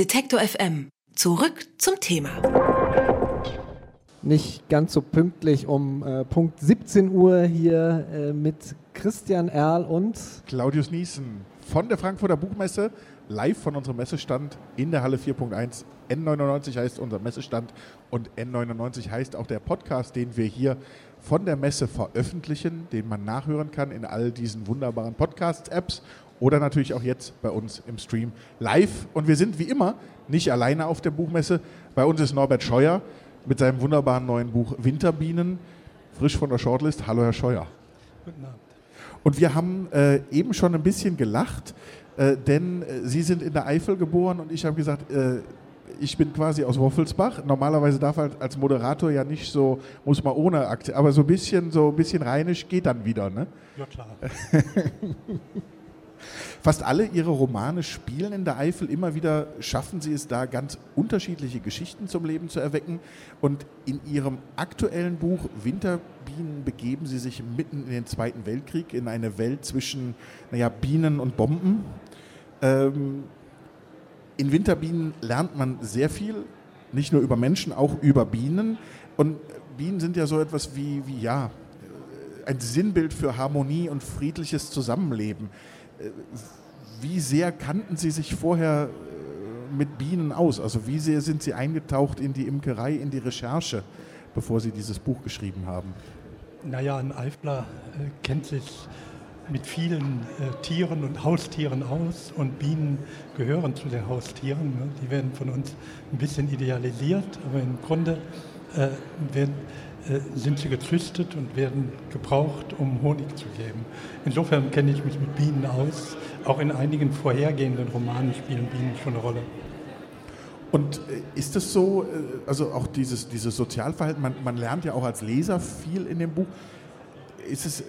Detektor FM. Zurück zum Thema. Nicht ganz so pünktlich um äh, Punkt 17 Uhr hier äh, mit Christian Erl und Claudius Niesen von der Frankfurter Buchmesse, live von unserem Messestand in der Halle 4.1. N99 heißt unser Messestand und N99 heißt auch der Podcast, den wir hier von der Messe veröffentlichen, den man nachhören kann in all diesen wunderbaren Podcast-Apps oder natürlich auch jetzt bei uns im Stream live. Und wir sind wie immer nicht alleine auf der Buchmesse. Bei uns ist Norbert Scheuer mit seinem wunderbaren neuen Buch Winterbienen, frisch von der Shortlist. Hallo, Herr Scheuer. Guten Abend. Und wir haben äh, eben schon ein bisschen gelacht, äh, denn äh, Sie sind in der Eifel geboren und ich habe gesagt, äh, ich bin quasi aus Woffelsbach. Normalerweise darf halt als Moderator ja nicht so, muss man ohne Akzent, aber so ein bisschen, so ein bisschen rheinisch geht dann wieder, ne? Ja, klar. Fast alle ihre Romane spielen in der Eifel. Immer wieder schaffen sie es da, ganz unterschiedliche Geschichten zum Leben zu erwecken. Und in ihrem aktuellen Buch Winterbienen begeben sie sich mitten in den Zweiten Weltkrieg, in eine Welt zwischen naja, Bienen und Bomben. Ähm, in Winterbienen lernt man sehr viel, nicht nur über Menschen, auch über Bienen. Und Bienen sind ja so etwas wie, wie ja, ein Sinnbild für Harmonie und friedliches Zusammenleben. Wie sehr kannten Sie sich vorher äh, mit Bienen aus? Also wie sehr sind Sie eingetaucht in die Imkerei, in die Recherche, bevor Sie dieses Buch geschrieben haben? Naja, ein Eifler äh, kennt sich mit vielen äh, Tieren und Haustieren aus und Bienen gehören zu den Haustieren. Ne? Die werden von uns ein bisschen idealisiert, aber im Grunde äh, werden äh, sind sie gezüchtet und werden gebraucht, um Honig zu geben. Insofern kenne ich mich mit Bienen aus. Auch in einigen vorhergehenden Romanen spielen Bienen schon eine Rolle. Und äh, ist es so, äh, also auch dieses, dieses Sozialverhalten, man, man lernt ja auch als Leser viel in dem Buch. Ist es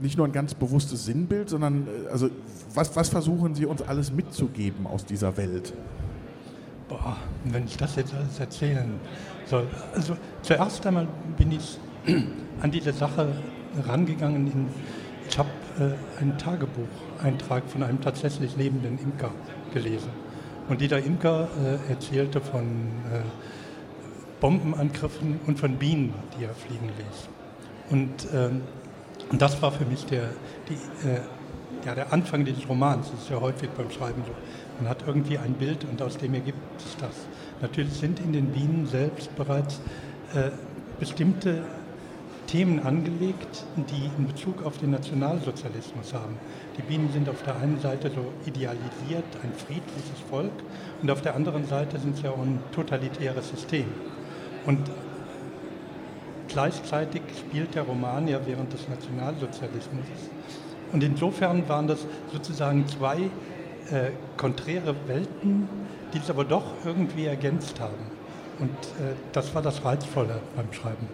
nicht nur ein ganz bewusstes Sinnbild, sondern also was, was versuchen Sie uns alles mitzugeben aus dieser Welt? Boah, wenn ich das jetzt alles erzählen soll. Also zuerst einmal bin ich an diese Sache rangegangen. In, ich habe äh, einen Tagebucheintrag von einem tatsächlich lebenden Imker gelesen. Und dieser Imker äh, erzählte von äh, Bombenangriffen und von Bienen, die er fliegen ließ. Und, ähm, und das war für mich der, die, äh, ja, der Anfang dieses Romans. Das ist ja häufig beim Schreiben so. Man hat irgendwie ein Bild und aus dem ergibt sich das. Natürlich sind in den Bienen selbst bereits äh, bestimmte Themen angelegt, die in Bezug auf den Nationalsozialismus haben. Die Bienen sind auf der einen Seite so idealisiert, ein friedliches Volk, und auf der anderen Seite sind sie auch ein totalitäres System. Und gleichzeitig spielt der Roman ja während des Nationalsozialismus. Und insofern waren das sozusagen zwei äh, konträre Welten, die es aber doch irgendwie ergänzt haben. Und äh, das war das Reizvolle beim Schreiben.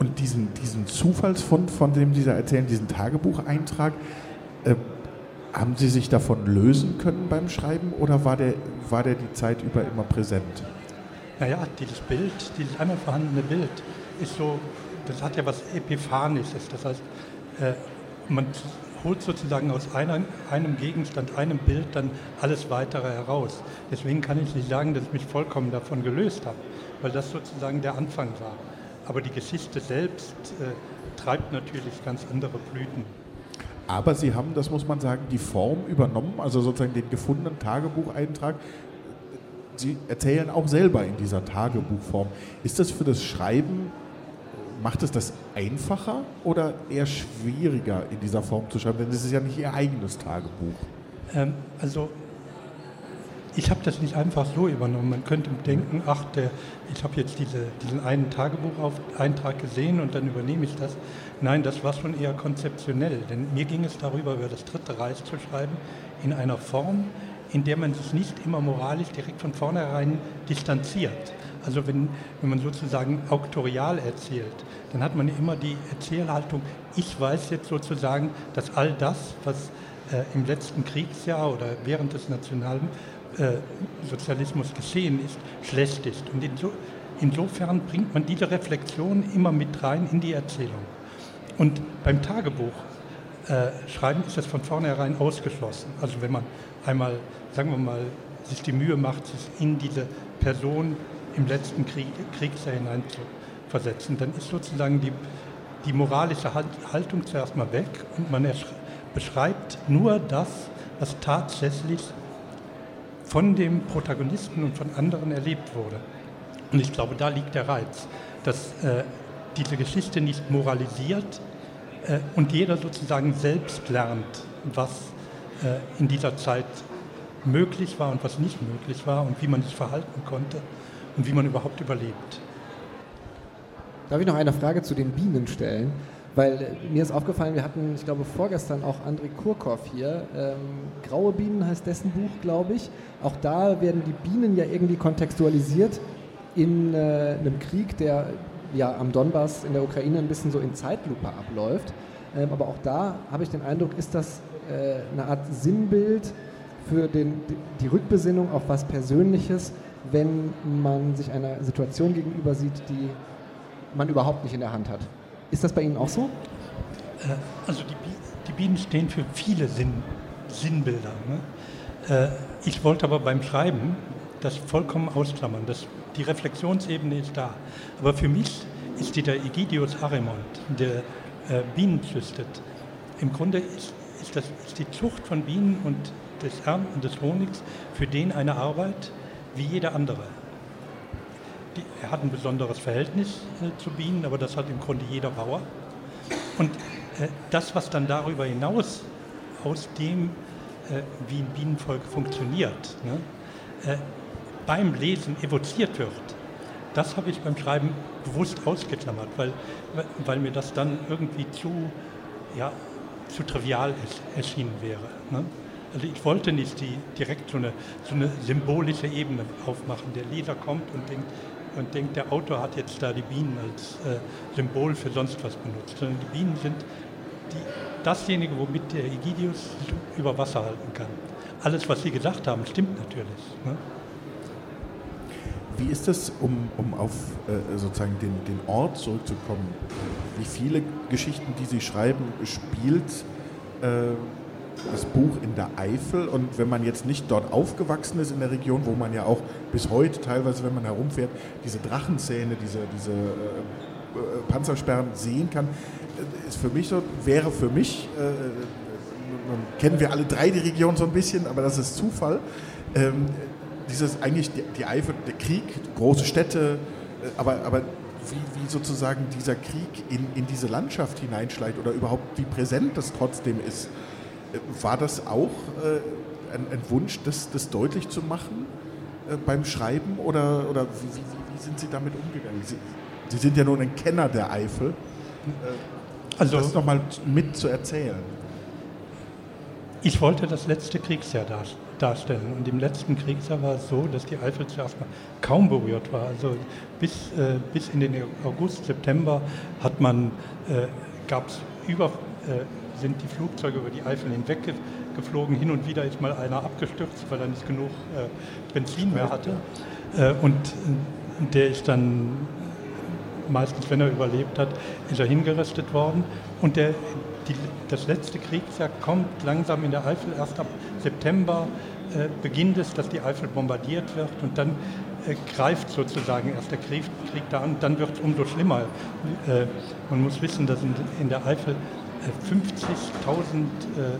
Und diesen, diesen Zufallsfund, von dem Sie da erzählen, diesen Tagebucheintrag, äh, haben Sie sich davon lösen können beim Schreiben oder war der, war der die Zeit über immer präsent? Naja, dieses Bild, dieses einmal vorhandene Bild, ist so, das hat ja was Epiphanisches. Das heißt, äh, man holt sozusagen aus einer, einem Gegenstand, einem Bild dann alles weitere heraus. Deswegen kann ich nicht sagen, dass ich mich vollkommen davon gelöst habe, weil das sozusagen der Anfang war. Aber die Geschichte selbst äh, treibt natürlich ganz andere Blüten. Aber Sie haben, das muss man sagen, die Form übernommen, also sozusagen den gefundenen Tagebucheintrag. Sie erzählen auch selber in dieser Tagebuchform. Ist das für das Schreiben macht es das einfacher oder eher schwieriger in dieser Form zu schreiben? Denn es ist ja nicht Ihr eigenes Tagebuch. Ähm, also ich habe das nicht einfach so übernommen. Man könnte denken, ach, der, ich habe jetzt diese, diesen einen Tagebucheintrag gesehen und dann übernehme ich das. Nein, das war schon eher konzeptionell, denn mir ging es darüber, über das Dritte Reich zu schreiben, in einer Form, in der man sich nicht immer moralisch direkt von vornherein distanziert. Also wenn, wenn man sozusagen auktorial erzählt, dann hat man immer die Erzählhaltung, ich weiß jetzt sozusagen, dass all das, was äh, im letzten Kriegsjahr oder während des Nationalsozialismus äh, geschehen ist, schlecht ist. Und inso, insofern bringt man diese Reflexion immer mit rein in die Erzählung. Und beim Tagebuch äh, schreiben ist das von vornherein ausgeschlossen. Also wenn man einmal, sagen wir mal, sich die Mühe macht, sich in diese Person im letzten Krieg, Kriegsjahr hineinzuversetzen, dann ist sozusagen die, die moralische Haltung zuerst mal weg und man beschreibt nur das, was tatsächlich von dem Protagonisten und von anderen erlebt wurde. Und ich glaube, da liegt der Reiz, dass äh, diese Geschichte nicht moralisiert äh, und jeder sozusagen selbst lernt, was äh, in dieser Zeit möglich war und was nicht möglich war und wie man sich verhalten konnte und wie man überhaupt überlebt. Darf ich noch eine Frage zu den Bienen stellen? Weil äh, mir ist aufgefallen, wir hatten, ich glaube, vorgestern auch André Kurkow hier. Ähm, Graue Bienen heißt dessen Buch, glaube ich. Auch da werden die Bienen ja irgendwie kontextualisiert in äh, einem Krieg, der ja am Donbass in der Ukraine ein bisschen so in Zeitlupe abläuft. Ähm, aber auch da habe ich den Eindruck, ist das äh, eine Art Sinnbild für den, die Rückbesinnung auf was Persönliches, wenn man sich einer Situation gegenüber sieht, die man überhaupt nicht in der Hand hat. Ist das bei Ihnen auch so? Äh, also die, die, Bienen stehen für viele Sinn, Sinnbilder. Ne? Äh, ich wollte aber beim Schreiben das vollkommen ausklammern. Das, die Reflexionsebene ist da. Aber für mich ist dieser Egidius Arimont, der äh, Bienen züchtet, im Grunde ist, ist, das, ist die Zucht von Bienen und des Ernten des Honigs für den eine Arbeit wie jeder andere die, er hat ein besonderes Verhältnis äh, zu Bienen, aber das hat im Grunde jeder Bauer. Und äh, das, was dann darüber hinaus aus dem, äh, wie ein Bienenvolk funktioniert, ne, äh, beim Lesen evoziert wird, das habe ich beim Schreiben bewusst ausgeklammert, weil, weil mir das dann irgendwie zu, ja, zu trivial erschienen wäre. Ne? Also ich wollte nicht die, direkt so eine, so eine symbolische Ebene aufmachen. Der Leser kommt und denkt, und denkt, der Autor hat jetzt da die Bienen als äh, Symbol für sonst was benutzt, sondern die Bienen sind die, dasjenige, womit der Egidius über Wasser halten kann. Alles, was Sie gesagt haben, stimmt natürlich. Ne? Wie ist es, um, um auf äh, sozusagen den, den Ort zurückzukommen? Wie viele Geschichten, die Sie schreiben, spielt äh, das Buch in der Eifel. Und wenn man jetzt nicht dort aufgewachsen ist in der Region, wo man ja auch bis heute teilweise, wenn man herumfährt, diese Drachenzähne, diese, diese äh, äh Panzersperren sehen kann, äh, ist für mich so, wäre für mich, äh, kennen wir alle drei die Region so ein bisschen, aber das ist Zufall. Ähm, dieses eigentlich die, die Eifel, der Krieg, große Städte, äh, aber, aber wie, wie, sozusagen dieser Krieg in, in diese Landschaft hineinschleicht oder überhaupt wie präsent das trotzdem ist. War das auch äh, ein, ein, Wunsch, das, das, deutlich zu machen äh, beim Schreiben oder, oder wie, wie, wie, sind Sie damit umgegangen? Sie, Sie, sind ja nun ein Kenner der Eifel. Äh, also, das nochmal mit zu erzählen. Ich wollte das letzte Kriegsjahr darstellen. Und im letzten Kriegsjahr war es so, dass die Eifel zuerst mal kaum berührt war. Also bis, äh, bis in den August, September hat man, äh, gab es über äh, sind die Flugzeuge über die Eifel hinweg geflogen. Hin und wieder ist mal einer abgestürzt, weil er nicht genug äh, Benzin mehr hatte. Äh, und der ist dann meistens, wenn er überlebt hat, ist er hingerichtet worden. Und der, die, das letzte Kriegsjahr kommt langsam in der Eifel. Erst ab September äh, beginnt es, dass die Eifel bombardiert wird und dann äh, greift sozusagen erst der Krieg, Krieg da an. Dann wird es umso schlimmer. Äh, man muss wissen, dass in, in der Eifel 50.000 äh,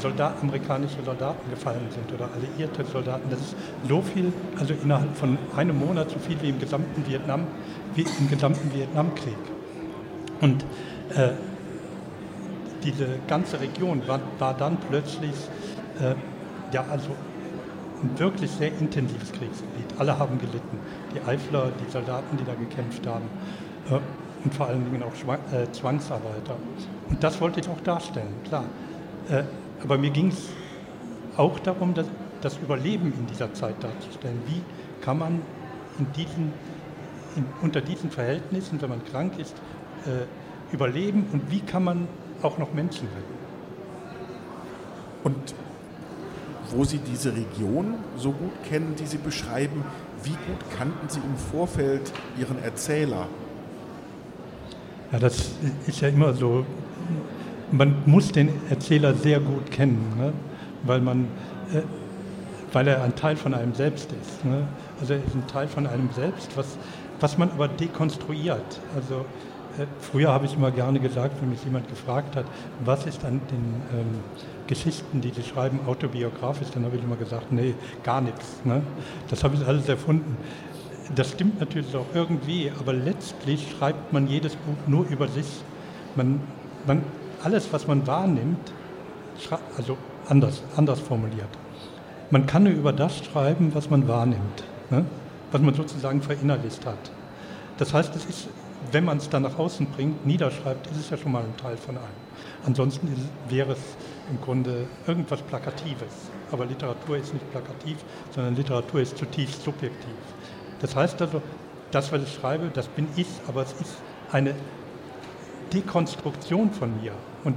Soldat, amerikanische Soldaten gefallen sind oder alliierte Soldaten. Das ist so viel, also innerhalb von einem Monat so viel wie im gesamten Vietnam, wie im gesamten Vietnamkrieg. Und äh, diese ganze Region war, war dann plötzlich äh, ja also ein wirklich sehr intensives Kriegsgebiet. Alle haben gelitten. Die Eifler, die Soldaten, die da gekämpft haben. Äh, und vor allen Dingen auch äh, Zwangsarbeiter. Und das wollte ich auch darstellen, klar. Äh, aber mir ging es auch darum, das, das, Überleben in dieser Zeit darzustellen. Wie kann man in diesen, in, unter diesen Verhältnissen, wenn man krank ist, überleben und wie kann man auch noch Menschen retten? Und wo Sie diese Region so gut kennen, die Sie beschreiben, wie gut kannten Sie im Vorfeld Ihren Erzähler? Ja, das ist ja immer so. Man muss den Erzähler sehr gut kennen, ne? weil man, äh, weil er ein Teil von einem selbst ist. Ne? Also er ist ein Teil von einem selbst, was, was man aber dekonstruiert. Also früher habe ich immer gerne gesagt, wenn mich jemand gefragt hat, was ist an den ähm, Geschichten, die Sie schreiben, autobiografisch, dann habe ich immer gesagt, nee, gar nichts. Ne? Das habe ich alles erfunden. Das stimmt natürlich auch irgendwie, aber letztlich schreibt man jedes Buch nur über sich. Man, man, alles, was man wahrnimmt, also anders, anders formuliert. Man kann nur über das schreiben, was man wahrnimmt, ne? was man sozusagen verinnerlicht hat. Das heißt, es ist, wenn man es dann nach außen bringt, niederschreibt, ist es ja schon mal ein Teil von einem. Ansonsten ist, wäre es im Grunde irgendwas Plakatives. Aber Literatur ist nicht plakativ, sondern Literatur ist zutiefst subjektiv. Das heißt also, das, was ich schreibe, das bin ich, aber es ist eine Dekonstruktion von mir. Und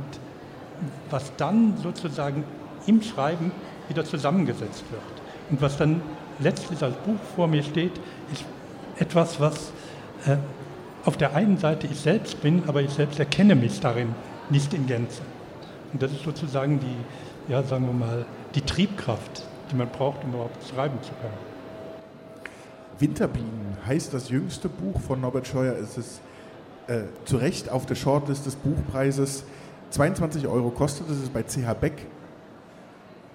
was dann sozusagen im Schreiben wieder zusammengesetzt wird. Und was dann letztlich als Buch vor mir steht, ist etwas, was äh, auf der einen Seite ich selbst bin, aber ich selbst erkenne mich darin nicht in Gänze. Und das ist sozusagen die, ja, sagen wir mal, die Triebkraft, die man braucht, um überhaupt schreiben zu können. Winterbienen heißt das jüngste Buch von Norbert Scheuer. Es ist äh, zu Recht auf der Shortlist des Buchpreises. 22 Euro kostet es, ist bei CH Beck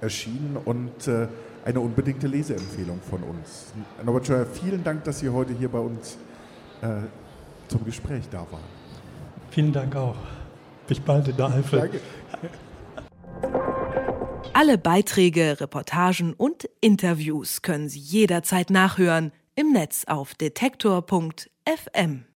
erschienen und äh, eine unbedingte Leseempfehlung von uns. Norbert Scheuer, vielen Dank, dass Sie heute hier bei uns äh, zum Gespräch da waren. Vielen Dank auch. Bis bald in der Eifel. Danke. Alle Beiträge, Reportagen und Interviews können Sie jederzeit nachhören im Netz auf detektor.fm.